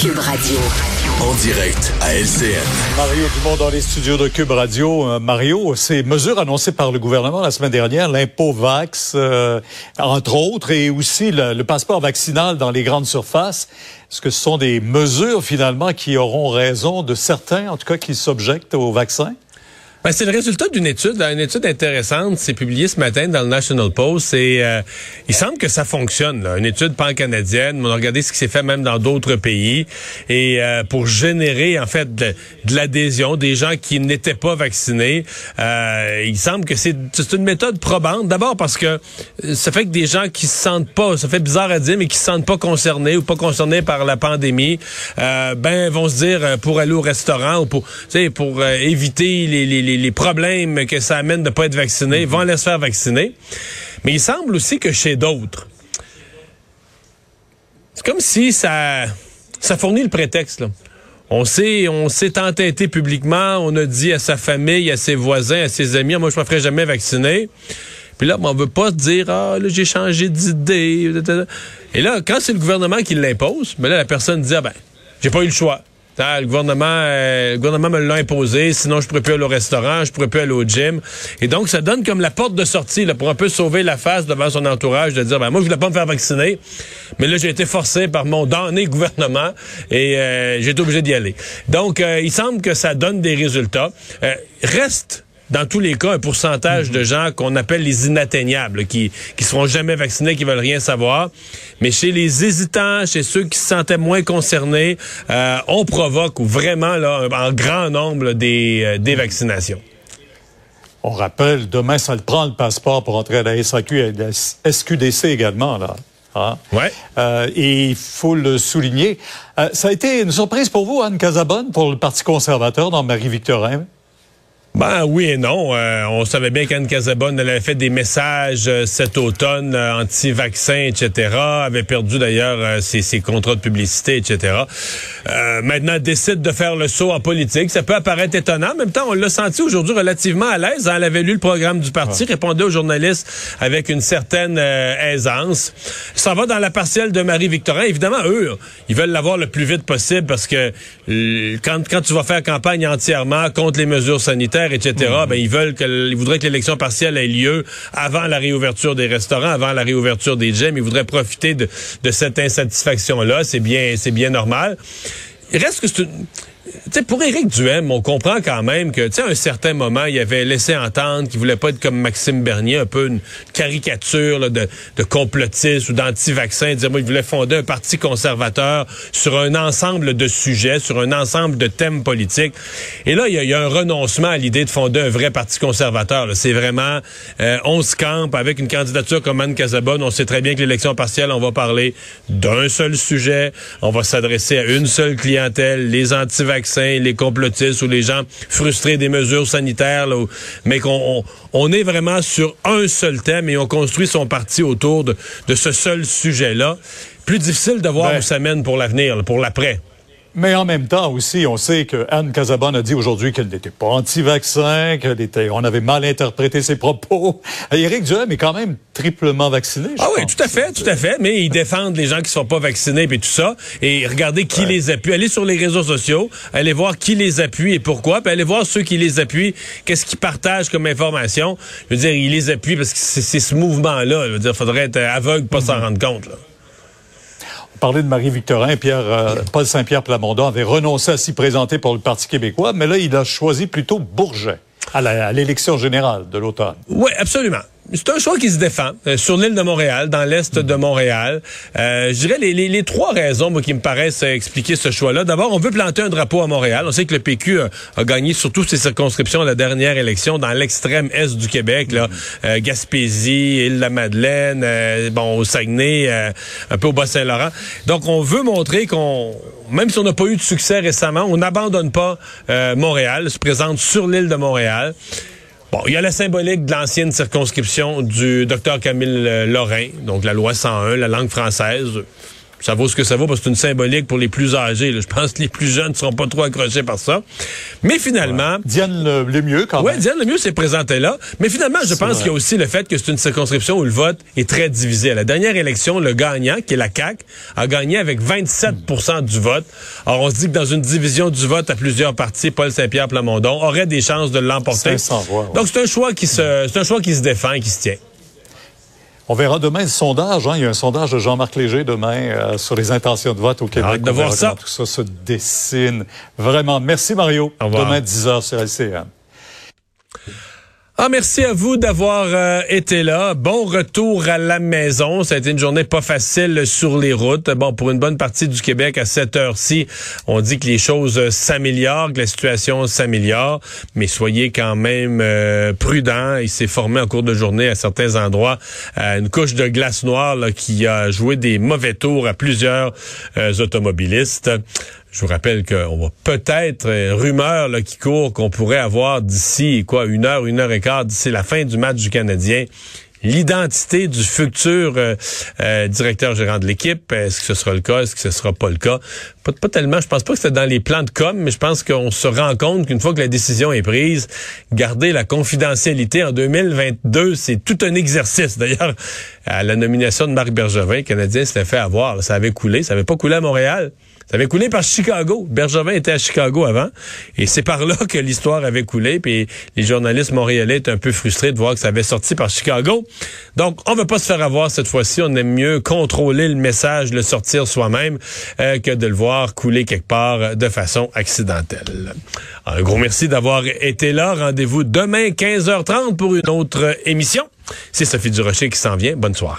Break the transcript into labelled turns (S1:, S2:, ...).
S1: Cube Radio.
S2: En direct à LCN.
S3: Mario Dumont dans les studios de Cube Radio. Euh, Mario, ces mesures annoncées par le gouvernement la semaine dernière, l'impôt Vax, euh, entre autres, et aussi le, le, passeport vaccinal dans les grandes surfaces, est-ce que ce sont des mesures finalement qui auront raison de certains, en tout cas, qui s'objectent au vaccin?
S4: Ben, c'est le résultat d'une étude, une étude intéressante. C'est publié ce matin dans le National Post. Et euh, il semble que ça fonctionne. Là. Une étude pan-canadienne. On a regardé ce qui s'est fait même dans d'autres pays. Et euh, pour générer en fait de, l'adhésion des gens qui n'étaient pas vaccinés, euh, il semble que c'est une méthode probante. D'abord parce que ça fait que des gens qui se sentent pas, ça fait bizarre à dire, mais qui se sentent pas concernés ou pas concernés par la pandémie, ben vont se dire pour aller au restaurant ou pour, pour éviter les, les les, problèmes que ça amène de pas être vacciné, vont aller se faire vacciner. Mais il semble aussi que chez d'autres, c'est comme si ça, ça fournit le prétexte. On s'est, on s'est entêté publiquement, on a dit à sa famille, à ses voisins, à ses amis, moi je me ferai jamais vacciner. Puis là, on veut pas se dire, ah, là, j'ai changé d'idée. Et là, quand c'est le gouvernement qui l'impose, ben là, la personne dit, ah ben, j'ai pas eu le choix. Le gouvernement, euh, le me l'a imposé, sinon je pourrais plus aller au restaurant, je pourrais plus aller au gym. Et donc, ça donne comme la porte de sortie pour un peu sauver la face devant son entourage, de dire, ben, moi, je voulais pas me faire vacciner, mais là, j'ai été forcé par mon damné gouvernement et euh, j'ai été obligé d'y aller. Donc, euh, il semble que ça donne des résultats. reste dans tous les cas, un pourcentage de gens qu'on appelle les inatteignables, qui qui seront jamais vaccinés, qui veulent rien savoir. Mais chez les hésitants, chez ceux qui se sentaient moins concernés, euh, on provoque vraiment là, en grand nombre des, euh, des vaccinations.
S3: On rappelle, demain, ça le prend le passeport pour entrer à la SAQ et à la SQDC également, là.
S4: Hein? Ouais.
S3: Euh, et il faut le souligner. Ça a été une surprise pour vous, Anne Casabonne, pour le Parti conservateur dans Marie-Victorin?
S4: Ben oui et non. Euh, on savait bien qu'Anne Casabonne elle avait fait des messages euh, cet automne euh, anti-vaccins, etc. avait perdu d'ailleurs ses, ses, contrats de publicité, etc. maintenant, elle décide de faire le saut en politique. Ça peut apparaître étonnant. En même temps, on l'a senti aujourd'hui relativement à l'aise. Elle avait lu le programme du parti, répondait aux journalistes avec une certaine aisance. Ça va dans la partielle de Marie-Victorin. Évidemment, eux, ils veulent l'avoir le plus vite possible parce que quand, quand tu vas faire campagne entièrement contre les mesures sanitaires, etc., mhm. ben, ils veulent que, ils voudraient que l'élection partielle ait lieu avant la réouverture des restaurants, avant la réouverture des gyms. Ils voudraient profiter de, de cette insatisfaction-là. C'est bien, c'est bien normal. Il reste que c'est sais, pour Éric Duhem, on comprend quand même que, tu sais, à un certain moment, il avait laissé entendre qu'il voulait pas être comme Maxime Bernier, un peu une caricature de, de complotiste ou d'anti-vaccin, dire moi, il voulait fonder un parti conservateur sur un ensemble de sujets, sur un ensemble de thèmes politiques. Et là, il y a, un renoncement à l'idée de fonder un vrai parti conservateur. C'est vraiment, euh, on se campe avec une candidature comme Anne Casabonne. On sait très bien que l'élection partielle, on va parler d'un seul sujet, on va s'adresser à une seule clientèle, les anti-vaccins les complotistes ou les gens frustrés des mesures sanitaires, mais qu'on on, est vraiment sur un seul thème et on construit son parti autour de, ce seul sujet-là. Plus difficile de voir ben. où ça mène pour l'avenir, pour l'après.
S3: Mais en même temps aussi, on sait que Anne Casabonne a dit aujourd'hui qu'elle n'était pas anti-vaccin, qu'elle était, on avait mal interprété ses propos. Éric Duhem est quand même triplement vacciné.
S4: ah oui, tout à fait, tout à fait. Mais ils défendent les gens qui sont pas vaccinés et tout ça. Et regardez qui les appuie. Allez sur les réseaux sociaux, allez voir qui les appuie et pourquoi. Puis allez voir ceux qui les appuient, qu'est-ce qu'ils partagent comme information. Je veux dire, ils les appuient parce que c'est ce mouvement-là. Je veux dire, faudrait être aveugle, pas s'en rendre compte. Là
S3: parler de Marie-Victorin, Pierre, euh, Paul Saint-Pierre Plamondon avait renoncé à s'y présenter pour le Parti québécois, mais là, il a choisi plutôt Bourget à l'élection générale de l'automne.
S4: Oui, absolument c'est un choix qui se défend euh, sur l'île de Montréal, dans l'est de Montréal. Euh, je dirais les, les, les, trois raisons qui me paraissent expliquer ce choix-là. D'abord, on veut planter un drapeau à Montréal. On sait que le PQ a, gagné surtout ses circonscriptions à la dernière élection dans l'extrême est du Québec, là, euh, Gaspésie, Île-la-Madeleine, euh, bon au Saguenay, un peu au Bas-Saint-Laurent. Donc, on veut montrer qu'on, même si on n'a pas eu de succès récemment, on n'abandonne pas Montréal, se présente sur l'île de Montréal. Bon, il y a la symbolique de l'ancienne circonscription du docteur Camille euh, Lorrain, donc la loi 101, la langue française. Ça vaut ce que ça vaut parce que c'est une symbolique pour les plus âgés. Je pense que les plus jeunes ne seront pas trop accrochés par ça. Mais finalement...
S3: Diane le, mieux quand
S4: même. Oui, Diane le mieux s'est présentée là. Mais finalement, je pense qu'il y a aussi le fait que c'est une circonscription où le vote est très divisé. À la dernière élection, le gagnant, qui est la CAQ, a gagné avec 27% du vote. Alors, on se dit que dans une division du vote à plusieurs partis, Paul Saint-Pierre Plamondon aurait des chances de l'emporter. Donc, c'est un choix qui se, c'est un choix qui se défend et qui se tient.
S3: On verra demain le sondage. Hein. Il y a un sondage de Jean-Marc Léger demain euh, sur les intentions de vote au Québec.
S4: de voir ça.
S3: Tout ça se dessine. Vraiment. Merci, Mario. Demain, 10 h sur LCN.
S4: Ah, merci à vous d'avoir euh, été là. Bon retour à la maison. Ça a été une journée pas facile sur les routes. Bon, pour une bonne partie du Québec, à cette heure-ci, on dit que les choses s'améliorent, que la situation s'améliore, mais soyez quand même euh, prudents. Il s'est formé en cours de journée à certains endroits euh, une couche de glace noire qui a joué des mauvais tours à plusieurs automobilistes. Je vous rappelle qu'on va peut-être, euh, rumeur là, qui court qu'on pourrait avoir d'ici quoi une heure, une heure et quart, d'ici la fin du match du Canadien, l'identité du futur euh, euh, directeur gérant de l'équipe. Est-ce que ce sera le cas? Est-ce que ce sera pas le cas? Pas, tellement. Je pense pas que c'est dans les plans de com, mais je pense qu'on se rend compte qu'une fois que la décision est prise, garder la confidentialité en 2022, c'est tout un exercice. D'ailleurs, à la nomination de Marc Bergevin, le Canadien l'a fait avoir. Ça avait coulé. Ça avait pas coulé à Montréal. Ça avait coulé par Chicago. Bergevin était à Chicago avant. Et c'est par là que l'histoire avait coulé. Puis les journalistes montréalais étaient un peu frustrés de voir que ça avait sorti par Chicago. Donc, on ne veut pas se faire avoir cette fois-ci. On aime mieux contrôler le message, le sortir soi-même, euh, que de le voir couler quelque part de façon accidentelle. Un gros merci d'avoir été là. Rendez-vous demain 15h30 pour une autre émission. C'est Sophie Durocher qui s'en vient. Bonne soirée.